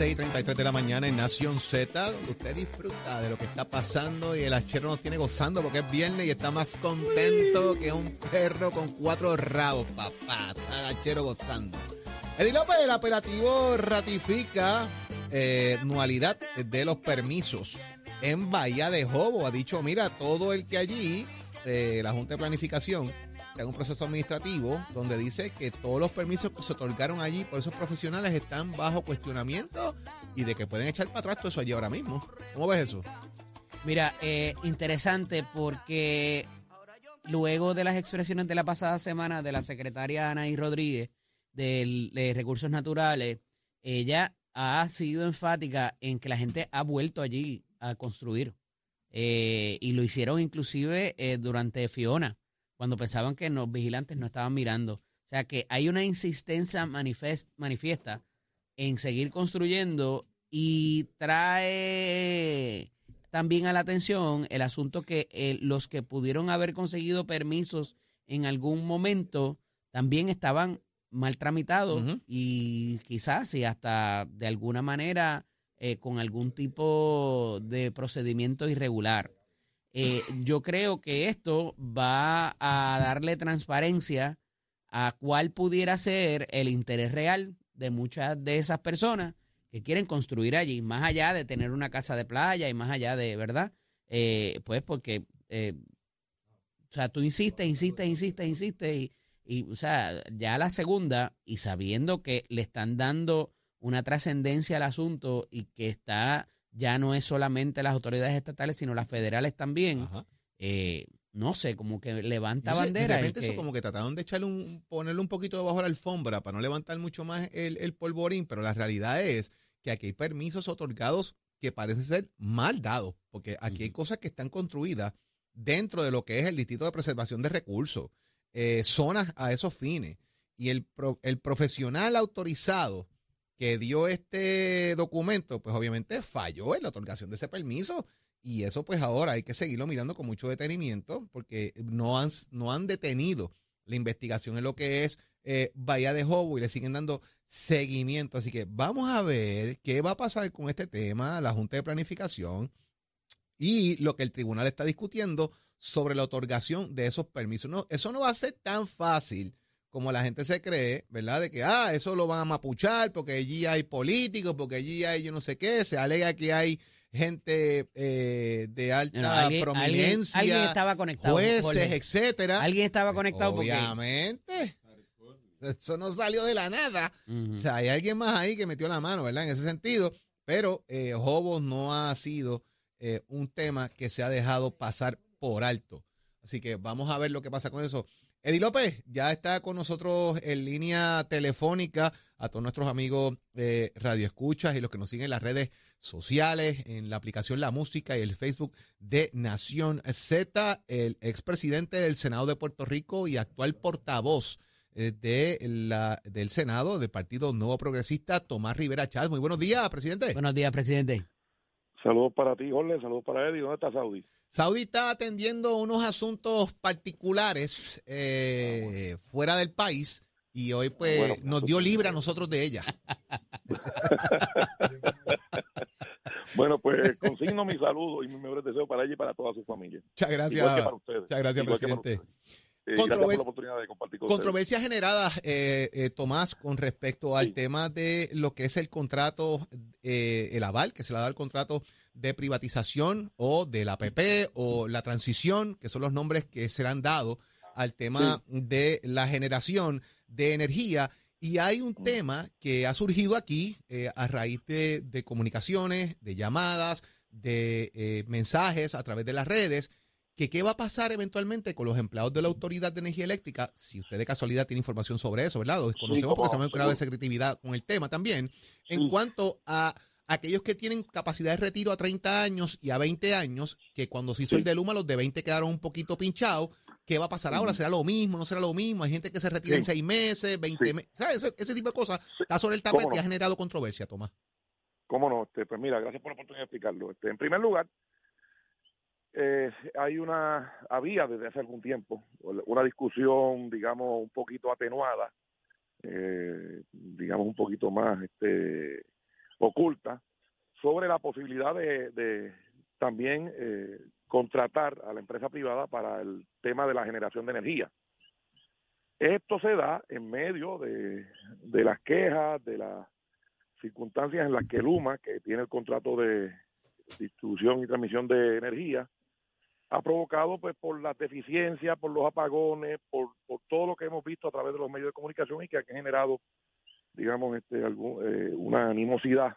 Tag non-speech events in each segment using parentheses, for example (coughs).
6 y 33 de la mañana en Nación Z, donde usted disfruta de lo que está pasando y el hachero nos tiene gozando porque es viernes y está más contento que un perro con cuatro rabos, papá. Está el hachero gozando. Eddie López, el apelativo ratifica eh, anualidad de los permisos en Bahía de Jobo. Ha dicho, mira, todo el que allí, eh, la Junta de Planificación, haga un proceso administrativo donde dice que todos los permisos que se otorgaron allí por esos profesionales están bajo cuestionamiento y de que pueden echar para atrás todo eso allí ahora mismo. ¿Cómo ves eso? Mira, eh, interesante porque luego de las expresiones de la pasada semana de la secretaria Anaí Rodríguez del- de Recursos Naturales, ella ha sido enfática en que la gente ha vuelto allí a construir. Eh, y lo hicieron inclusive eh, durante Fiona, cuando pensaban que los vigilantes no estaban mirando. O sea que hay una insistencia manifest- manifiesta en seguir construyendo y trae también a la atención el asunto que eh, los que pudieron haber conseguido permisos en algún momento también estaban mal tramitados y quizás y hasta de alguna manera eh, con algún tipo de procedimiento irregular. Eh, yo creo que esto va a darle transparencia a cuál pudiera ser el interés real de muchas de esas personas que quieren construir allí, más allá de tener una casa de playa y más allá de, ¿verdad? Eh, pues porque, eh, o sea, tú insistes, insistes, insistes, insistes y, y, o sea, ya la segunda y sabiendo que le están dando una trascendencia al asunto y que está, ya no es solamente las autoridades estatales, sino las federales también, eh, no sé, como que levanta sé, bandera. de y repente que- eso como que trataron de echarle un, ponerle un poquito debajo de la alfombra para no levantar mucho más el, el polvorín, pero la realidad es que aquí hay permisos otorgados que parecen ser mal dados, porque aquí hay cosas que están construidas dentro de lo que es el Distrito de Preservación de Recursos, eh, zonas a esos fines, y el, pro- el profesional autorizado que dio este documento, pues obviamente falló en la otorgación de ese permiso. Y eso pues ahora hay que seguirlo mirando con mucho detenimiento porque no han, no han detenido la investigación en lo que es eh, Bahía de Jobo y le siguen dando seguimiento. Así que vamos a ver qué va a pasar con este tema, la Junta de Planificación y lo que el tribunal está discutiendo sobre la otorgación de esos permisos. No, eso no va a ser tan fácil como la gente se cree, ¿verdad? De que, ah, eso lo van a mapuchar porque allí hay políticos, porque allí hay yo no sé qué, se alega que hay gente eh, de alta No, no, alguien- prominencia, alguien- alguien estaba conectado, jueces, Jorge. etcétera. Alguien estaba conectado porque... Obviamente. Eso no salió de la nada. O sea, hay alguien más ahí que metió la mano, ¿verdad? En ese sentido. Pero eh, Hobos no ha sido eh, un tema que se ha dejado pasar por alto. Así que vamos a ver lo que pasa con eso. Eddie López ya está con nosotros en línea telefónica a todos nuestros amigos eh, Radio Escuchas y los que nos siguen en las redes sociales, en la aplicación La Música y el Facebook de Nación Z, el expresidente del Senado de Puerto Rico y actual portavoz eh, de la, del Senado del Partido Nuevo Progresista, Tomás Rivera Chávez. Muy buenos días, presidente. Buenos días, presidente. Saludos para ti, Jorge. Saludos para Eddie. ¿Dónde está Saudi? Saudi está atendiendo unos asuntos particulares eh, fuera del país y hoy pues Bueno, nos dio libre a nosotros de ella. (laughs) Bueno, pues consigno mi saludo y mis mejores deseos para ella y para toda su familia. Muchas gracias. Igual que para ustedes. Muchas gracias, Igual presidente. Eh, Controver- la oportunidad de compartir con ustedes. Controversias generadas, eh, eh, Tomás, con respecto al Sí. tema de lo que es el contrato, eh, el aval que se le ha dado al contrato de privatización o de la APP o la transición, que son los nombres que se le han dado al tema de la generación de energía. Y hay un tema que ha surgido aquí eh, a raíz de, de comunicaciones, de llamadas, de eh, mensajes a través de las redes, que qué va a pasar eventualmente con los empleados de la Autoridad de Energía Eléctrica, si usted de casualidad tiene información sobre eso, ¿verdad? Lo desconocemos Sí, porque no, que grado de secretividad con el tema también, en Sí. cuanto a, aquellos que tienen capacidad de retiro a 30 años y a 20 años, que cuando se hizo el de Luma, los de 20 quedaron un poquito pinchados. ¿Qué va a pasar ahora? ¿Será lo mismo? ¿No será lo mismo? Hay gente que se retira en Sí. seis meses, 20 Sí. meses. ¿Sabes? Ese, ese tipo de cosas está sobre el ¿Cómo tapete y ha generado controversia, Tomás. ¿Cómo no? Este, pues mira, gracias por la oportunidad de explicarlo. Este, en primer lugar, eh, hay una, había desde hace algún tiempo una discusión, digamos, un poquito atenuada, eh, digamos, un poquito más este, oculta, sobre la posibilidad de, de también eh, contratar a la empresa privada para el tema de la generación de energía. Esto se da en medio de, de las quejas, de las circunstancias en las que Luma, que tiene el contrato de distribución y transmisión de energía, ha provocado pues por las deficiencias, por los apagones, por, por todo lo que hemos visto a través de los medios de comunicación y que ha generado, digamos, este, algún, eh, una animosidad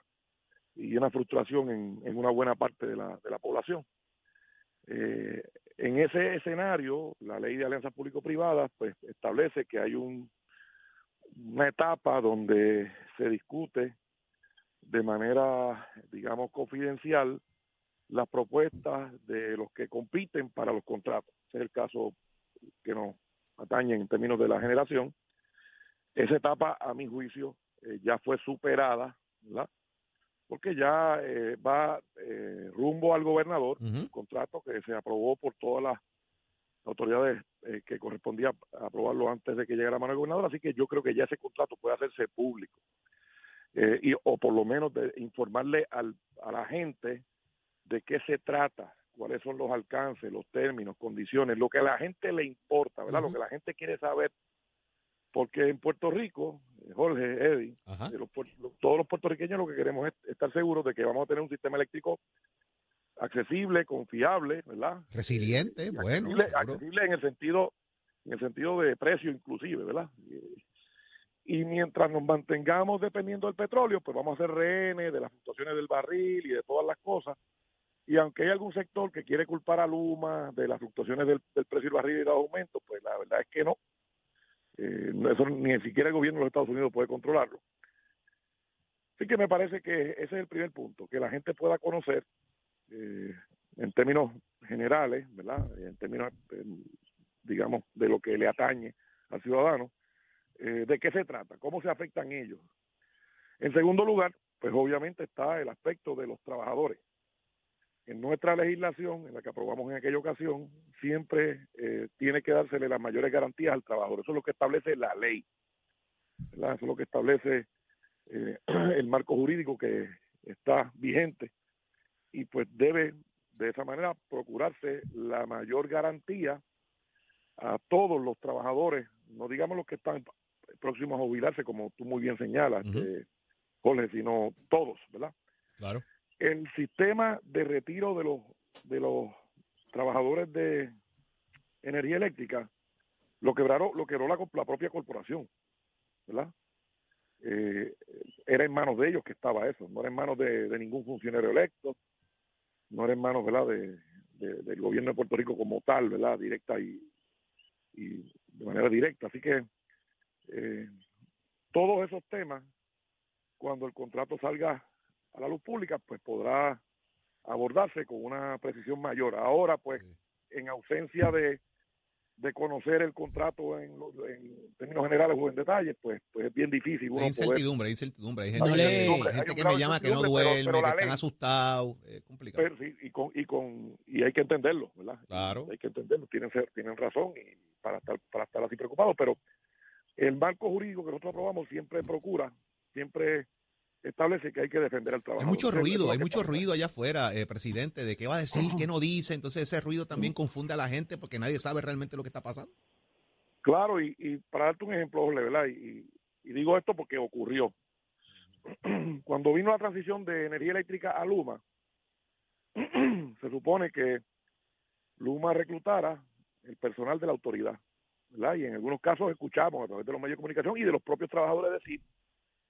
y una frustración en, en una buena parte de la, de la población. Eh, en ese escenario, la ley de alianzas público-privadas pues establece que hay un, una etapa donde se discute de manera, digamos, confidencial las propuestas de los que compiten para los contratos. Ese es el caso que nos atañe en términos de la generación. Esa etapa, a mi juicio, eh, ya fue superada, ¿verdad? Porque ya eh, va eh, rumbo al gobernador, Ujú. un contrato que se aprobó por todas las autoridades eh, que correspondía aprobarlo antes de que llegara a mano del gobernador, así que yo creo que ya ese contrato puede hacerse público. Eh, y, o por lo menos de informarle al, a la gente de qué se trata, cuáles son los alcances, los términos, condiciones, lo que a la gente le importa, ¿verdad? Lo que la gente quiere saber. Porque en Puerto Rico, eh, Jorge, Eddie, los todos los puertorriqueños lo que queremos es estar seguros de que vamos a tener un sistema eléctrico accesible, confiable, ¿verdad? Resiliente, bueno, accesible en el sentido en el sentido de precio inclusive, ¿verdad? Y mientras nos mantengamos dependiendo del petróleo, pues vamos a ser rehenes de las fluctuaciones del barril y de todas las cosas. Y aunque hay algún sector que quiere culpar a Luma de las fluctuaciones del, del precio del barril y los aumentos, pues la verdad es que no. Eh, no, eso ni siquiera el gobierno de los Estados Unidos puede controlarlo. Así que me parece que ese es el primer punto, que la gente pueda conocer eh, en términos generales, ¿verdad? En términos, eh, digamos, de lo que le atañe al ciudadano, eh, de qué se trata, cómo se afectan ellos. En segundo lugar, pues obviamente está el aspecto de los trabajadores. En nuestra legislación, en la que aprobamos en aquella ocasión, siempre eh, tiene que dársele las mayores garantías al trabajador. Eso es lo que establece la ley. ¿verdad? Eso es lo que establece eh, (clears throat) el marco jurídico que está vigente y pues debe de esa manera procurarse la mayor garantía a todos los trabajadores, no digamos los que están próximos a jubilarse, como tú muy bien señalas, este, Jorge, sino todos, ¿verdad? Claro. El sistema de retiro de los de los trabajadores de energía eléctrica lo quebraron, lo quebró la, propia corporación, ¿verdad? Eh, era en manos de ellos que estaba eso, no era en manos de, ningún funcionario electo, no era en manos, ¿verdad?, de, de- del gobierno de Puerto Rico como tal, ¿verdad?, directa y, y de manera directa. Así que eh, todos esos temas, cuando el contrato salga a la luz pública, pues podrá abordarse con una precisión mayor. Ahora, pues, Sí. en ausencia de, de conocer el contrato en, en términos generales o en detalle, pues, pues es bien difícil uno Hay poder incertidumbre, hay incertidumbre. Hay gente, No que- hay gente que me llama que no pero- duerme, pero la que están ley- asustados. Es complicado. pero sí, y con y con y hay que entenderlo verdad Claro. hay que entenderlo tienen tienen razón y para estar para estar así preocupados pero el marco jurídico que nosotros aprobamos siempre procura siempre establece que hay que defender al Hay trabajador mucho Eso es ruido, hay mucho pasa. ruido allá afuera, eh, presidente, de qué va a decir, qué no dice. Entonces ese ruido también confunde a la gente porque nadie sabe realmente lo que está pasando. claro y, y para darte un ejemplo verdad y, y digo esto porque ocurrió (clears throat) cuando vino la transición de energía eléctrica a Luma (clears throat) se supone que Luma reclutara el personal de la autoridad, ¿verdad? Y en algunos casos escuchamos a través de los medios de comunicación y de los propios trabajadores decir,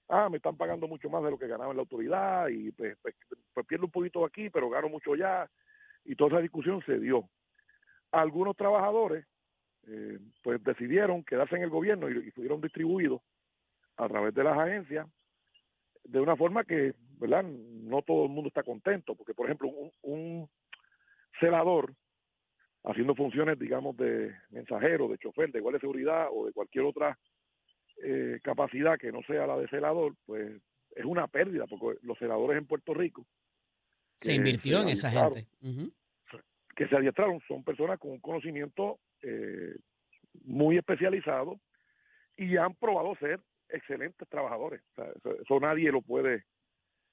ah, me están pagando mucho más de lo que ganaba en la autoridad y pues, pues, pues pierdo un poquito aquí, pero gano mucho ya. Y toda esa discusión se dio. Algunos trabajadores eh, pues decidieron quedarse en el gobierno y, y fueron distribuidos a través de las agencias de una forma que, ¿verdad? No todo el mundo está contento, porque por ejemplo un, un celador haciendo funciones, digamos, de mensajero, de chofer, de igual de seguridad o de cualquier otra eh, capacidad que no sea la de celador, pues es una pérdida, porque los celadores en Puerto Rico Se invirtió en esa gente. Que se adiestraron son personas con un conocimiento eh, muy especializado y han probado ser excelentes trabajadores. O sea, eso, eso nadie lo puede.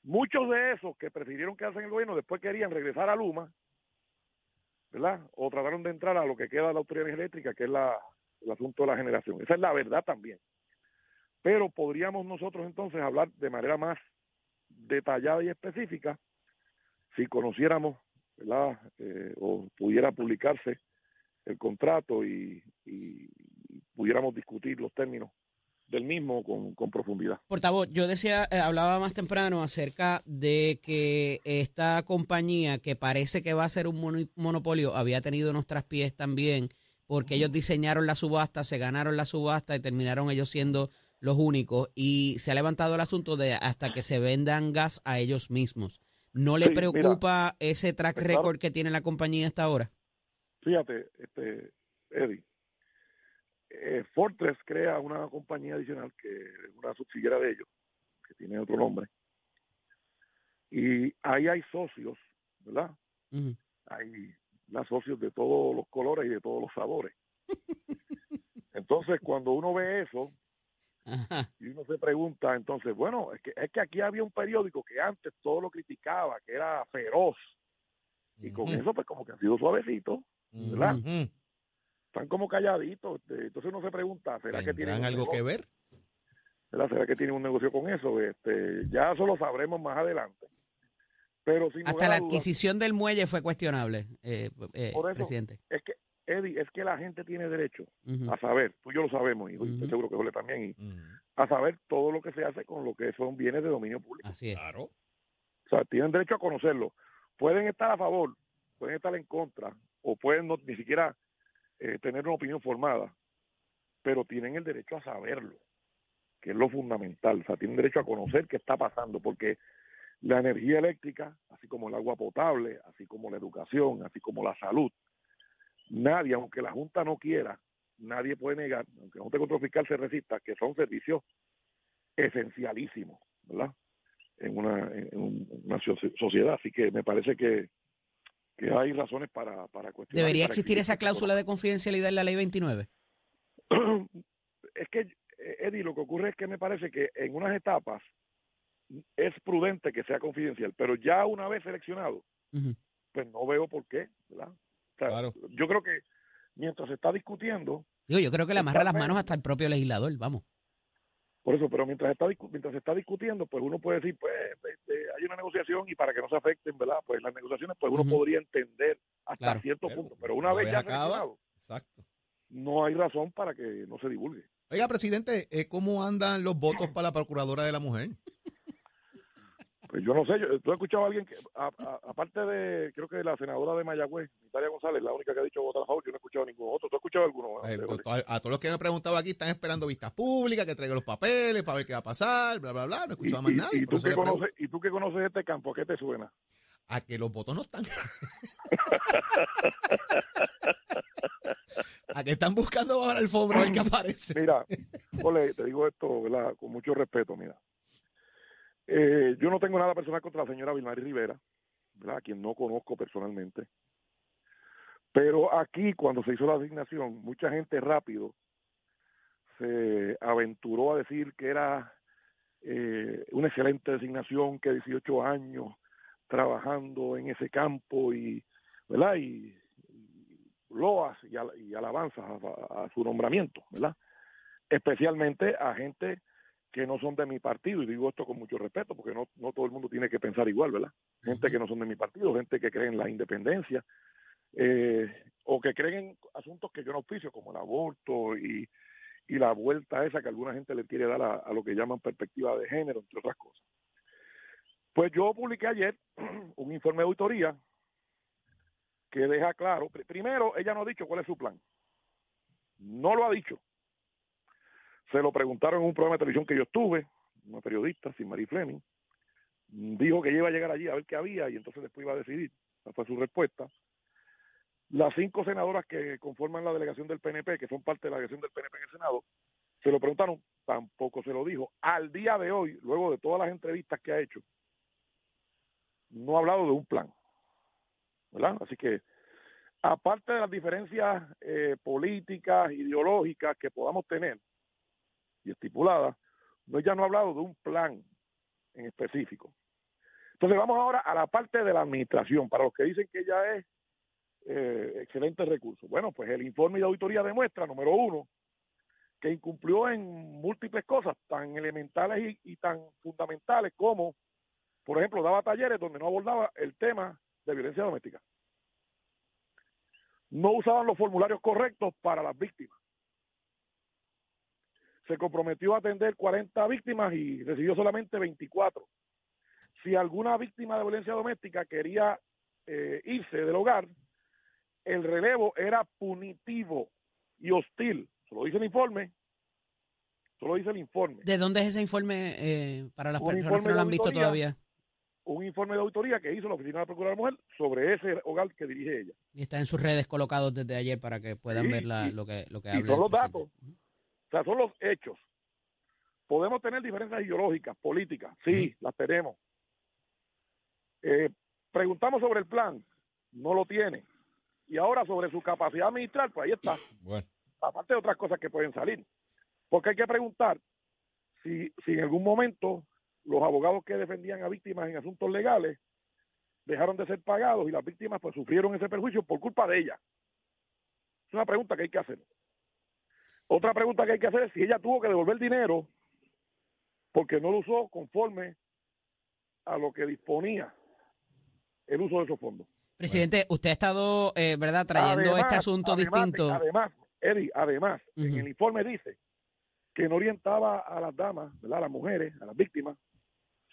Muchos de esos que prefirieron quedarse en el gobierno después querían regresar a Luma, ¿verdad? O trataron de entrar a lo que queda de la autoridad eléctrica, que es la, el asunto de la generación. Esa es la verdad también. Pero podríamos nosotros entonces hablar de manera más detallada y específica si conociéramos ¿verdad? Eh, o pudiera publicarse el contrato y, y pudiéramos discutir los términos del mismo con, con profundidad. Portavoz, yo decía, eh, hablaba más temprano acerca de que esta compañía que parece que va a ser un mono- monopolio había tenido unos traspiés también porque ellos diseñaron la subasta, se ganaron la subasta y terminaron ellos siendo los únicos y se ha levantado el asunto de hasta que se vendan gas a ellos mismos. ¿No le Sí, mira. preocupa ese track Pues record que tiene la compañía hasta ahora? Fíjate, este, Eddie, eh, Fortress crea una compañía adicional que es una subsidiaria de ellos, que tiene otro nombre, y ahí hay socios, ¿verdad? Hay las socios de todos los colores y de todos los sabores. (laughs) Entonces, cuando uno ve eso Ajá. y uno se pregunta, entonces, bueno, es que, es que aquí había un periódico que antes todo lo criticaba, que era feroz, y con eso, pues como que ha sido suavecito, ¿verdad? Están como calladitos. este, entonces uno se pregunta, ¿será que tienen ¿Tendrán un algo que negocio? ver? ¿verdad? ¿Será que tienen un negocio con eso? Este, ya eso lo sabremos más adelante. Pero sin Hasta la adquisición del muelle fue cuestionable, eh, eh, Por eso- presidente. es que, Eddie, es que la gente tiene derecho a saber, tú y yo lo sabemos, y estoy seguro que Jorge también, y a saber todo lo que se hace con lo que son bienes de dominio público. Así es. Claro. O sea, tienen derecho a conocerlo. Pueden estar a favor, pueden estar en contra, o pueden no, ni siquiera eh, tener una opinión formada, pero tienen el derecho a saberlo, que es lo fundamental. O sea, tienen derecho a conocer qué está pasando, porque la energía eléctrica, así como el agua potable, así como la educación, así como la salud, nadie, aunque la Junta no quiera, nadie puede negar, aunque la Junta de Control Fiscal se resista, que son servicios esencialísimos, ¿verdad? En una, en un- una soci- sociedad. Así que me parece que, que hay razones para, para cuestionar. ¿Debería para existir esa cláusula de confidencialidad en la ley 29? (clears throat) es que, eh, Eddie, lo que ocurre es que me parece que en unas etapas es prudente que sea confidencial, pero ya una vez seleccionado, pues no veo por qué, ¿verdad? O sea, Claro. Yo creo que mientras se está discutiendo, Digo, yo creo que le amarra las manos hasta el propio legislador, vamos. por eso, pero mientras está mientras se está discutiendo, pues uno puede decir, pues este, hay una negociación y para que no se afecten, ¿verdad? Pues las negociaciones, pues uno podría entender hasta Claro. cierto Pero punto, pero una vez ya acaba, Exacto. no hay razón para que no se divulgue. Oiga, presidente, eh, ¿cómo andan los votos para la Procuradora de la Mujer? Pues yo no sé, yo, tú has escuchado a alguien que, aparte de, creo que la senadora de Mayagüez, Natalia González, la única que ha dicho votar a favor, yo no he escuchado a ningún otro. ¿Tú has escuchado alguno? Eh, Eh, to- a, a todos los que me han preguntado aquí están esperando vistas públicas, que traigan los papeles para ver qué va a pasar, bla, bla, bla. No he escuchado más y- nadie. y tú que conoces, y tú que conoces este campo, ¿a qué te suena? A que los votos no están. (laughs) a que están buscando bajo la alfombra ver qué (laughs) aparece. Mira, Ole, te digo esto, ¿verdad? Con mucho respeto, mira. Eh, yo no tengo nada personal contra la señora Vilmary Rivera, ¿verdad? A quien no conozco personalmente. Pero aquí, cuando se hizo la asignación, mucha gente rápido se aventuró a decir que era eh, una excelente designación, que 18 años trabajando en ese campo y, ¿verdad? Y, loas y alabanzas a, a su nombramiento, ¿verdad? Especialmente a gente que no son de mi partido, y digo esto con mucho respeto, porque no, no todo el mundo tiene que pensar igual, ¿verdad? Gente que no son de mi partido, gente que cree en la independencia, eh, o que creen en asuntos que yo no auspicio, como el aborto y, y la vuelta esa que alguna gente le quiere dar a, a lo que llaman perspectiva de género, entre otras cosas. Pues yo publiqué ayer (clears throat) un informe de auditoría que deja claro, pr- primero, ella no ha dicho cuál es su plan. No lo ha dicho. Se lo preguntaron en un programa de televisión que yo estuve, una periodista, sin Marie Fleming. dijo que iba a llegar allí a ver qué había y entonces después iba a decidir. Esa fue su respuesta. Las cinco senadoras que conforman la delegación del PNP, que son parte de la delegación del PNP en el Senado, se lo preguntaron, tampoco se lo dijo. Al día de hoy, luego de todas las entrevistas que ha hecho, no ha hablado de un plan. ¿Verdad? Así que, aparte de las diferencias eh, políticas, ideológicas que podamos tener y estipuladas, no, ella no ha hablado de un plan en específico. Entonces vamos ahora a la parte de la administración, para los que dicen que ella es eh, excelente recurso. Bueno, pues el informe de auditoría demuestra, número uno, que incumplió en múltiples cosas tan elementales y, tan fundamentales como, por ejemplo, daba talleres donde no abordaba el tema de violencia doméstica. No usaban los formularios correctos para las víctimas. Se comprometió a atender 40 víctimas y recibió solamente 24. Si alguna víctima de violencia doméstica quería eh, irse del hogar, el relevo era punitivo y hostil. Se lo dice el informe. Se lo dice el informe. ¿De dónde es ese informe eh, para las personas que no lo han visto todavía? Un informe de autoría que hizo la Oficina de la Procuradora Mujer sobre ese hogar que dirige ella. Y está en sus redes colocados desde ayer para que puedan Sí, ver la, y- lo que lo que y habla. son el los datos. O sea, son los hechos. Podemos tener diferencias ideológicas, políticas, sí, las tenemos. Eh, preguntamos sobre el plan, no lo tiene. Y ahora sobre su capacidad administrar, pues ahí está. (laughs) Bueno, aparte de otras cosas que pueden salir. Porque hay que preguntar si, si en algún momento los abogados que defendían a víctimas en asuntos legales dejaron de ser pagados y las víctimas pues sufrieron ese perjuicio por culpa de ella. Es una pregunta que hay que hacer. Otra pregunta que hay que hacer es si ella tuvo que devolver dinero porque no lo usó conforme a lo que disponía el uso de esos fondos. Presidente, usted ha estado, eh, ¿verdad?, trayendo Además, este asunto además, distinto. Además, Eddie, además, en Ujú. el informe dice que no orientaba a las damas, ¿verdad? a las mujeres, a las víctimas,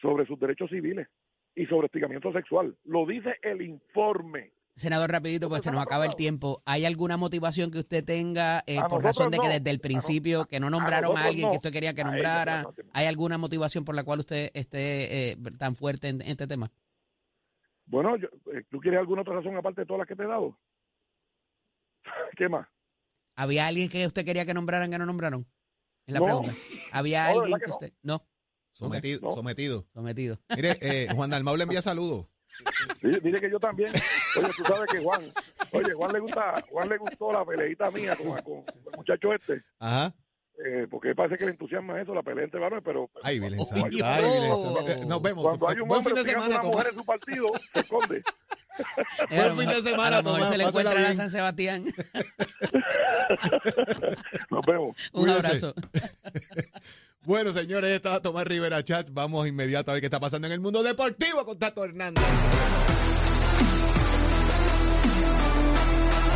sobre sus derechos civiles y sobre hostigamiento sexual. Lo dice el informe. Senador, rapidito, pues se nos acaba el tiempo. ¿Hay alguna motivación que usted tenga eh, por razón de que desde el principio que no nombraron a, alguien que usted quería que nombrara? no, no, no. ¿Hay alguna motivación por la cual usted esté eh, tan fuerte en, en este tema? Bueno, yo- eh, ¿tú quieres alguna otra razón aparte de todas las que te he dado? (laughs) ¿Qué más? ¿Había alguien que usted quería que nombraran que no nombraron? Es la No. pregunta. ¿Había No, alguien que, que no. usted... No, sometido, No. sometido. sometido. Mire, eh, (laughs) Juan Dalmau le envía saludos. Dile, que yo también. Oye, tú sabes que Juan, oye, Juan le gusta, Juan le gustó la peleita mía con, con el muchacho este. Ajá. Eh, porque parece que le entusiasma eso, la pelea entre varones, pero... pero Ay, Oh. Eh, Nos vemos. Cuando hay un Buen hombre fin de semana, una mujer Tomás. en su partido, se esconde. (laughs) Lo fin de semana, A lo mejor Tomás, se le encuentra a bien. San Sebastián. (laughs) Nos vemos. (laughs) Un abrazo. Bueno, señores, estaba Tomás Rivera Chat. Vamos inmediato a ver qué está pasando en el mundo deportivo con Tato Hernández.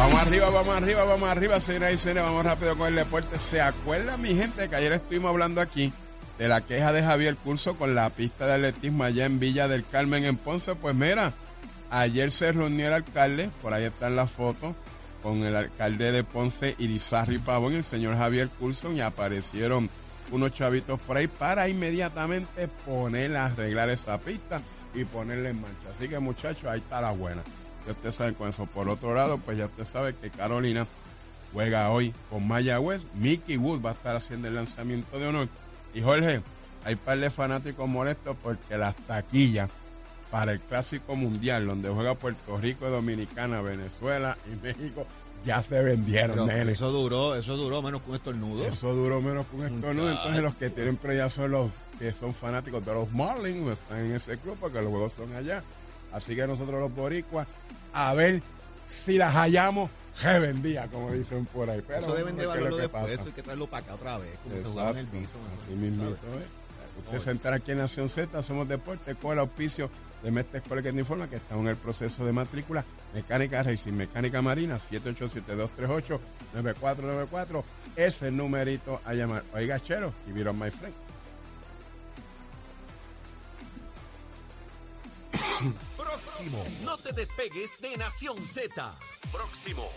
Vamos arriba, vamos arriba, vamos arriba, señoras y señores, vamos rápido con el deporte. ¿Se acuerdan, mi gente, que ayer estuvimos hablando aquí de la queja de Javier Curso con la pista de atletismo allá en Villa del Carmen, en Ponce? Pues mira, ayer se reunió el alcalde, por ahí están las fotos, con el alcalde de Ponce, Irizarry Pavón, el señor Javier Curso, y aparecieron unos chavitos por ahí para inmediatamente poner, arreglar esa pista y ponerla en marcha. Así que muchachos, ahí está la buena. Ya usted sabe con eso. Por otro lado, pues ya usted sabe que Carolina juega hoy con Mayagüez. Mickey Wood va a estar haciendo el lanzamiento de honor. Y Jorge, hay un par de fanáticos molestos porque las taquillas para el Clásico Mundial, donde juega Puerto Rico, Dominicana, Venezuela y México, ya se vendieron, nene. eso duró, eso duró menos un estornudo. Eso duró menos un estornudo. Entonces los que tienen ya son los que son fanáticos de los Marlins, están en ese club porque los juegos son allá. Así que nosotros los boricuas, a ver si las hallamos revendía, como dicen por ahí. Pero eso deben de valorarlo lo que después, eso hay que traerlo para acá otra vez, como se jugaba en el piso. Así mismo. Usted se entera aquí en Nación Z, somos deporte, con el auspicio de Mestre Escuela que informa que estamos en el proceso de matrícula mecánica racing, mecánica marina, 787-238-9494. Ese es el numerito a llamar. Oiga, chero, y vieron my friend. (coughs) Próximo. No te despegues de Nación Z. Próximo.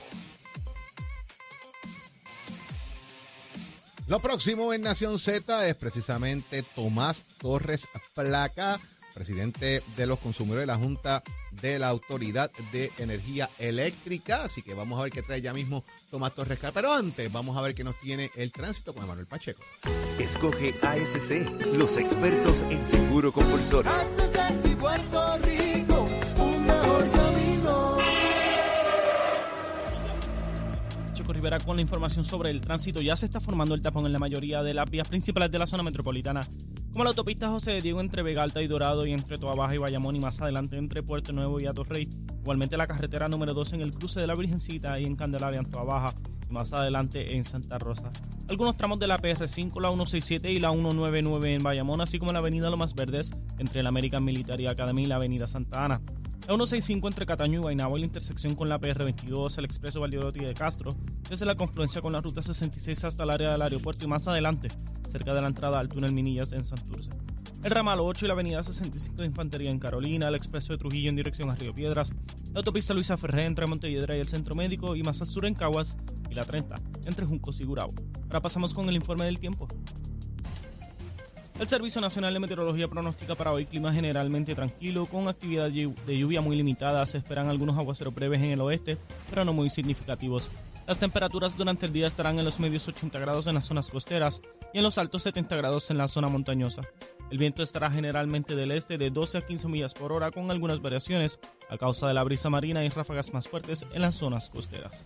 Lo próximo en Nación Z es precisamente Tomás Torres Flaca presidente de los consumidores de la Junta de la Autoridad de Energía Eléctrica. Así que vamos a ver qué trae ya mismo Tomás Torres. Pero antes, vamos a ver qué nos tiene el tránsito con Emanuel Pacheco. Escoge ASC, los expertos en seguro compulsorio. Rivera con la información sobre el tránsito. Ya se está formando el tapón en la mayoría de las vías principales de la zona metropolitana, como la autopista José de Diego entre Vega Alta y Dorado y entre Toa Baja y Bayamón y más adelante entre Puerto Nuevo y Atorrey. Igualmente la carretera número 2 en el cruce de la Virgencita y en Candelaria en Toa Baja y más adelante en Santa Rosa. Algunos tramos de la PR5, la 167 y la 199 en Bayamón, así como la avenida Lomas Verdes entre la American Military Academy y la avenida Santa Ana. La 165 entre Cataño y Guaynabo y la intersección con la PR22, el expreso Valdeorotti de Castro, desde la confluencia con la ruta 66 hasta el área del aeropuerto y más adelante, cerca de la entrada al túnel Minillas en Santurce. El ramal 8 y la avenida 65 de Infantería en Carolina, el expreso de Trujillo en dirección a Río Piedras, la autopista Luisa Ferré entre Montelledra y el Centro Médico y más al sur en Caguas y la 30 entre Juncos y Gurabo. Ahora pasamos con el informe del tiempo. El Servicio Nacional de Meteorología pronostica para hoy clima generalmente tranquilo, con actividad de lluvia muy limitada. Se esperan algunos aguaceros breves en el oeste, pero no muy significativos. Las temperaturas durante el día estarán en los medios 80 grados en las zonas costeras y en los altos 70 grados en la zona montañosa. El viento estará generalmente del este de 12 a 15 millas por hora con algunas variaciones a causa de la brisa marina y ráfagas más fuertes en las zonas costeras.